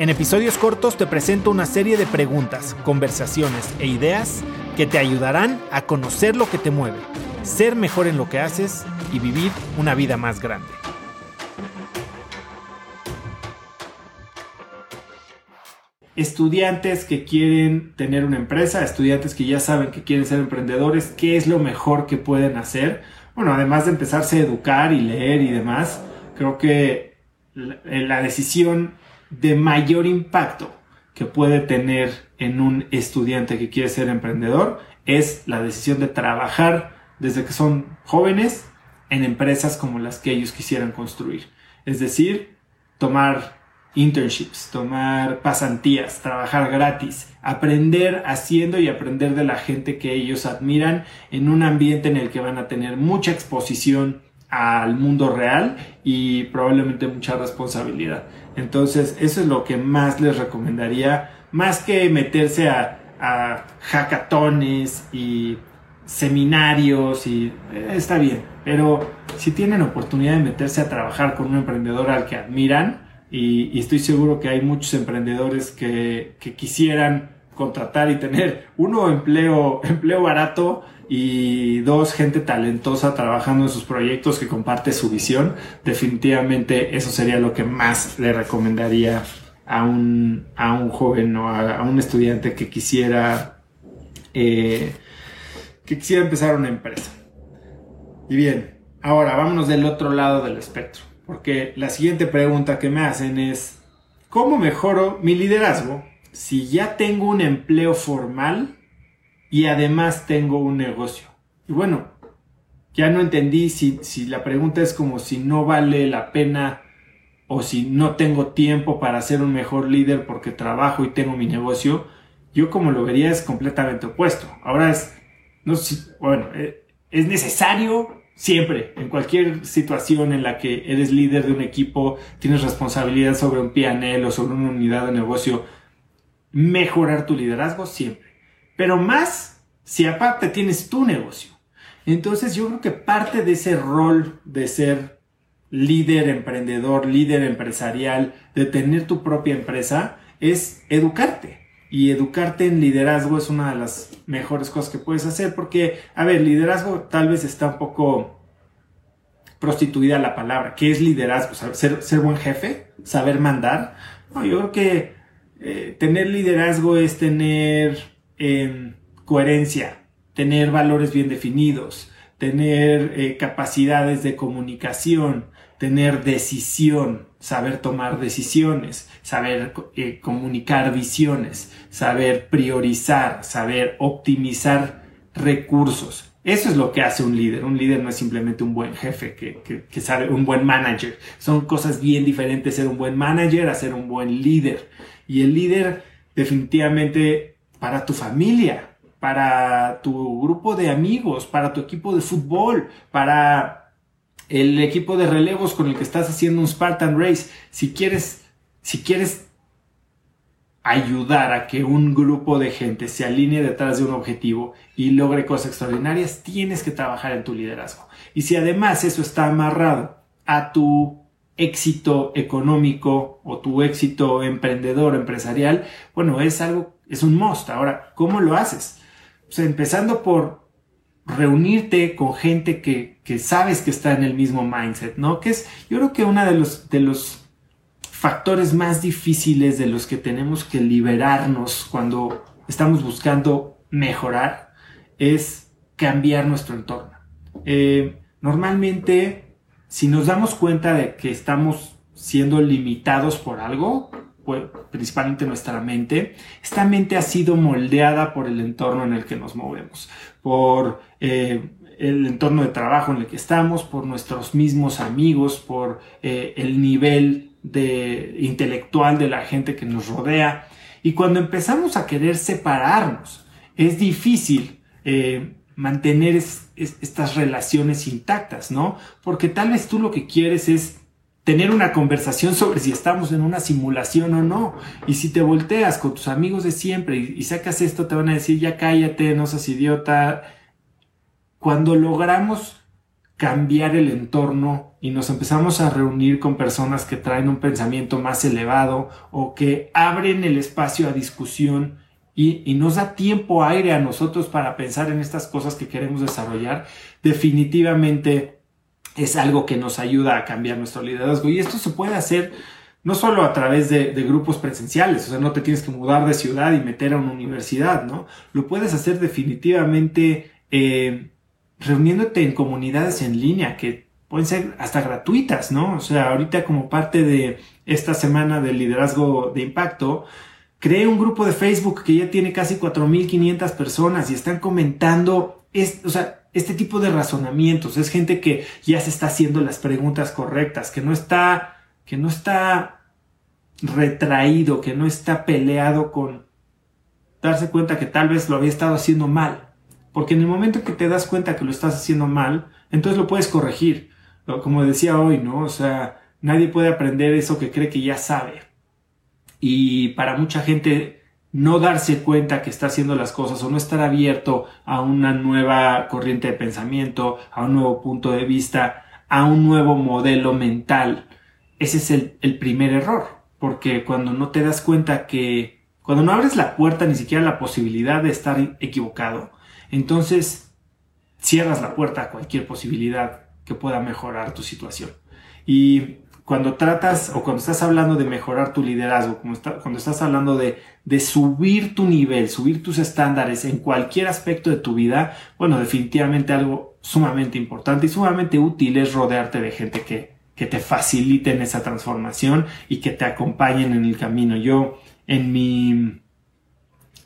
En episodios cortos te presento una serie de preguntas, conversaciones e ideas que te ayudarán a conocer lo que te mueve, ser mejor en lo que haces y vivir una vida más grande. Estudiantes que quieren tener una empresa, estudiantes que ya saben que quieren ser emprendedores, ¿qué es lo mejor que pueden hacer? Bueno, además de empezarse a educar y leer y demás, creo que la decisión de mayor impacto que puede tener en un estudiante que quiere ser emprendedor es la decisión de trabajar desde que son jóvenes en empresas como las que ellos quisieran construir. Es decir, tomar internships, tomar pasantías, trabajar gratis, aprender haciendo y aprender de la gente que ellos admiran en un ambiente en el que van a tener mucha exposición al mundo real y probablemente mucha responsabilidad. Entonces, eso es lo que más les recomendaría, más que meterse a, a hackatones y seminarios y eh, está bien, pero si tienen oportunidad de meterse a trabajar con un emprendedor al que admiran, y, estoy seguro que hay muchos emprendedores que, que quisieran contratar y tener uno empleo, empleo barato y dos, gente talentosa trabajando en sus proyectos que comparte su visión, definitivamente eso sería lo que más le recomendaría a un, a un joven o a, un estudiante que quisiera, eh, que quisiera empezar una empresa. Y bien, ahora vámonos del otro lado del espectro, porque la siguiente pregunta que me hacen es, ¿cómo mejoro mi liderazgo si ya tengo un empleo formal y además tengo un negocio. Y bueno, ya no entendí si, si la pregunta es como si no vale la pena o si no tengo tiempo para ser un mejor líder porque trabajo y tengo mi negocio. Yo como lo vería es completamente opuesto. Ahora es, no sé, bueno, eh, es necesario siempre, en cualquier situación en la que eres líder de un equipo, tienes responsabilidad sobre un PNL o sobre una unidad de negocio, mejorar tu liderazgo siempre pero más si aparte tienes tu negocio. Entonces yo creo que parte de ese rol de ser líder emprendedor, líder empresarial, de tener tu propia empresa, es educarte. Y educarte en liderazgo es una de las mejores cosas que puedes hacer porque, a ver, liderazgo tal vez está un poco prostituida la palabra. ¿Qué es liderazgo? ¿Ser, ser buen jefe? ¿Saber mandar? No, yo creo que eh, tener liderazgo es tener coherencia, tener valores bien definidos, tener eh, capacidades de comunicación, tener decisión, saber tomar decisiones, saber eh, comunicar visiones, saber priorizar, saber optimizar recursos. Eso es lo que hace un líder. Un líder no es simplemente un buen jefe que, que, sabe, un buen manager. Son cosas bien diferentes ser un buen manager a ser un buen líder. Y el líder definitivamente para tu familia, para tu grupo de amigos, para tu equipo de fútbol, para el equipo de relevos con el que estás haciendo un Spartan Race. Si quieres, si quieres ayudar a que un grupo de gente se alinee detrás de un objetivo y logre cosas extraordinarias, tienes que trabajar en tu liderazgo. Y si además eso está amarrado a tu éxito económico o tu éxito emprendedor, empresarial, bueno, es algo es un must. Ahora, ¿cómo lo haces? empezando por reunirte con gente que, sabes que está en el mismo mindset, ¿no? Que es, yo creo que uno de los, de los factores más difíciles de los que tenemos que liberarnos cuando estamos buscando mejorar es cambiar nuestro entorno. Eh, normalmente, si nos damos cuenta de que estamos siendo limitados por algo, principalmente nuestra mente, esta mente ha sido moldeada por el entorno en el que nos movemos, por eh, el entorno de trabajo en el que estamos, por nuestros mismos amigos, por eh, el nivel de, intelectual de la gente que nos rodea. Y cuando empezamos a querer separarnos, es difícil eh, mantener estas relaciones intactas, ¿no? Porque tal vez tú lo que quieres es tener una conversación sobre si estamos en una simulación o no. Y si te volteas con tus amigos de siempre y, sacas esto, te van a decir, ya cállate, no seas idiota. Cuando logramos cambiar el entorno y nos empezamos a reunir con personas que traen un pensamiento más elevado o que abren el espacio a discusión y, y, nos da tiempo aire a nosotros para pensar en estas cosas que queremos desarrollar, definitivamente es algo que nos ayuda a cambiar nuestro liderazgo. Y esto se puede hacer no solo a través de, grupos presenciales, o sea, no te tienes que mudar de ciudad y meter a una universidad, ¿no? Lo puedes hacer definitivamente eh, reuniéndote en comunidades en línea que pueden ser hasta gratuitas, ¿no? O sea, ahorita como parte de esta semana del liderazgo de impacto, creé un grupo de Facebook que ya tiene casi 4.500 personas y están comentando, o sea, este tipo de razonamientos. Es gente que ya se está haciendo las preguntas correctas, que no está, que no está retraído, que no está peleado con darse cuenta que tal vez lo había estado haciendo mal. Porque en el momento que te das cuenta que lo estás haciendo mal, entonces lo puedes corregir. Como decía hoy, ¿no? O sea, nadie puede aprender eso que cree que ya sabe. Y para mucha gente no darse cuenta que está haciendo las cosas o no estar abierto a una nueva corriente de pensamiento, a un nuevo punto de vista, a un nuevo modelo mental. Ese es el, primer error, porque cuando no te das cuenta que, cuando no abres la puerta ni siquiera la posibilidad de estar equivocado, entonces cierras la puerta a cualquier posibilidad que pueda mejorar tu situación. Y cuando tratas o cuando estás hablando de mejorar tu liderazgo, cuando estás hablando de, subir tu nivel, subir tus estándares en cualquier aspecto de tu vida, bueno, definitivamente algo sumamente importante y sumamente útil es rodearte de gente que, que te faciliten esa transformación y que te acompañen en el camino. Yo en mi,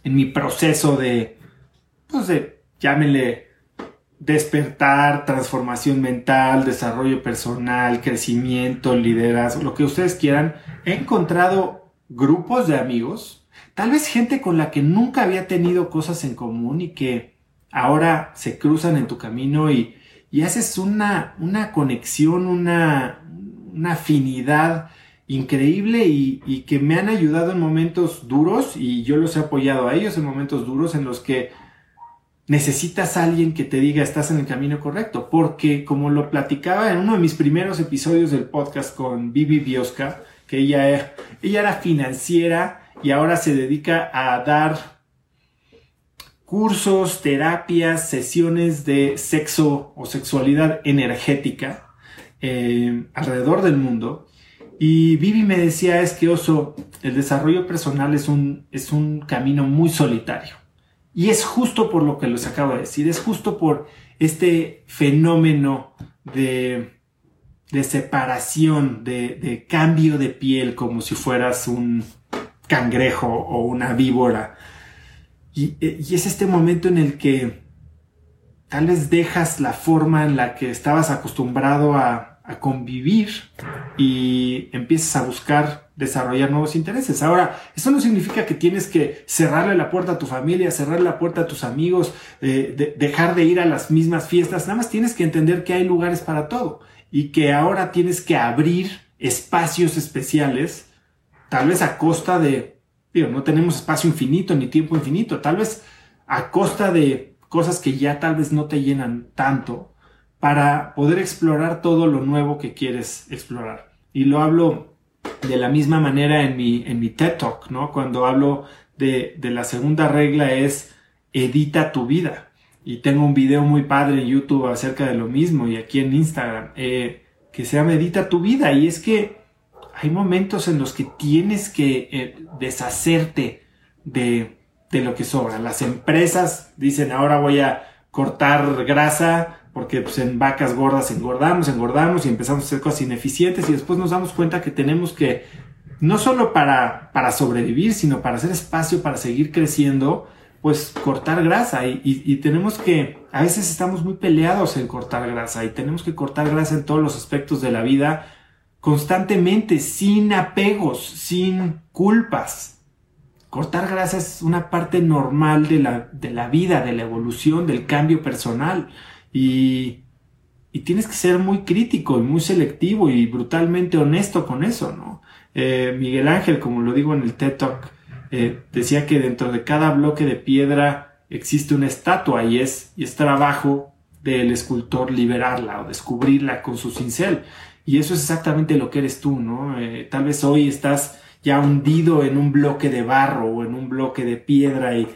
en mi proceso de, pues de, llámenle despertar, transformación mental, desarrollo personal, crecimiento, liderazgo, lo que ustedes quieran, he encontrado grupos de amigos, tal vez gente con la que nunca había tenido cosas en común y que ahora se cruzan en tu camino y, y haces una, una conexión, una, una afinidad increíble y, y que me han ayudado en momentos duros y yo los he apoyado a ellos en momentos duros en los que necesitas a alguien que te diga estás en el camino correcto, porque como lo platicaba en uno de mis primeros episodios del podcast con Vivi Biosca, que ella, ella era financiera y ahora se dedica a dar cursos, terapias, sesiones de sexo o sexualidad energética eh, alrededor del mundo. Y Vivi me decía es que Oso, el desarrollo personal es un, es un camino muy solitario y es justo por lo que les acabo de decir, es justo por este fenómeno de, de separación, de, de, cambio de piel, como si fueras un cangrejo o una víbora. Y, y es este momento en el que tal vez dejas la forma en la que estabas acostumbrado a convivir y empiezas a buscar desarrollar nuevos intereses. Ahora, eso no significa que tienes que cerrarle la puerta a tu familia, cerrarle la puerta a tus amigos, eh, dejar de ir a las mismas fiestas. Nada más tienes que entender que hay lugares para todo y que ahora tienes que abrir espacios especiales, tal vez a costa de, digo, no tenemos espacio infinito ni tiempo infinito, tal vez a costa de cosas que ya tal vez no te llenan tanto para poder explorar todo lo nuevo que quieres explorar. Y lo hablo de la misma manera en mi, en mi TED Talk, ¿no? Cuando hablo de, de la segunda regla es edita tu vida. Y tengo un video muy padre en YouTube acerca de lo mismo y aquí en Instagram, eh, que se llama Edita tu vida. Y es que hay momentos en los que tienes que eh, deshacerte de, de lo que sobra. Las empresas dicen ahora voy a cortar grasa, porque pues, en vacas gordas engordamos, engordamos y empezamos a hacer cosas ineficientes y después nos damos cuenta que tenemos que, no solo para, para sobrevivir, sino para hacer espacio, para seguir creciendo, pues cortar grasa y, y, tenemos que, a veces estamos muy peleados en cortar grasa y tenemos que cortar grasa en todos los aspectos de la vida constantemente, sin apegos, sin culpas, cortar grasa es una parte normal de la, de la vida, de la evolución, del cambio personal. Y, tienes que ser muy crítico y muy selectivo y brutalmente honesto con eso, ¿no? Eh, Miguel Ángel, como lo digo en el TED Talk, eh, decía que dentro de cada bloque de piedra existe una estatua y es, y es trabajo del escultor liberarla o descubrirla con su cincel. Y eso es exactamente lo que eres tú, ¿no? Eh, tal vez hoy estás ya hundido en un bloque de barro o en un bloque de piedra y,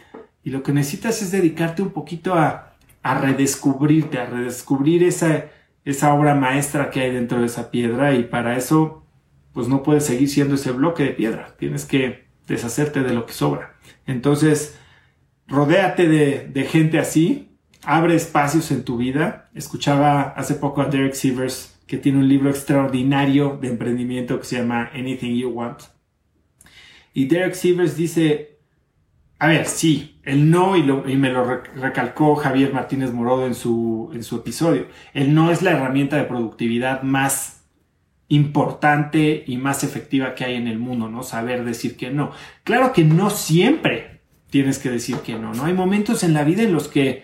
y lo que necesitas es dedicarte un poquito a, a redescubrirte, a redescubrir esa, esa obra maestra que hay dentro de esa piedra y para eso pues no puedes seguir siendo ese bloque de piedra, tienes que deshacerte de lo que sobra. Entonces, rodéate de, de gente así, abre espacios en tu vida. Escuchaba hace poco a Derek Sivers que tiene un libro extraordinario de emprendimiento que se llama Anything You Want. Y Derek Sivers dice, a ver, sí, el no, y, me lo recalcó Javier Martínez Morodo en su, en su episodio, el no es la herramienta de productividad más importante y más efectiva que hay en el mundo, ¿no? Saber decir que no. Claro que no siempre tienes que decir que no, ¿no? Hay momentos en la vida en los que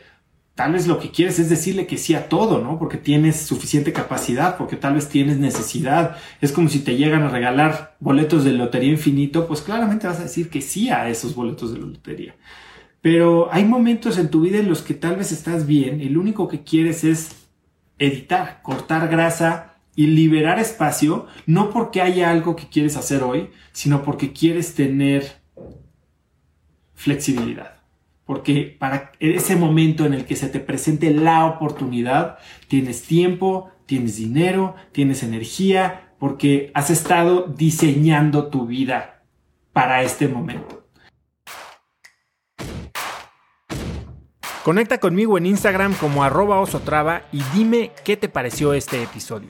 tal vez lo que quieres es decirle que sí a todo, ¿no? Porque tienes suficiente capacidad, porque tal vez tienes necesidad. Es como si te llegan a regalar boletos de lotería infinito, pues claramente vas a decir que sí a esos boletos de lotería. Pero hay momentos en tu vida en los que tal vez estás bien y lo único que quieres es editar, cortar grasa y liberar espacio, no porque haya algo que quieres hacer hoy, sino porque quieres tener flexibilidad porque para ese momento en el que se te presente la oportunidad, tienes tiempo, tienes dinero, tienes energía, porque has estado diseñando tu vida para este momento. Conecta conmigo en Instagram como arroba osotrava y dime qué te pareció este episodio.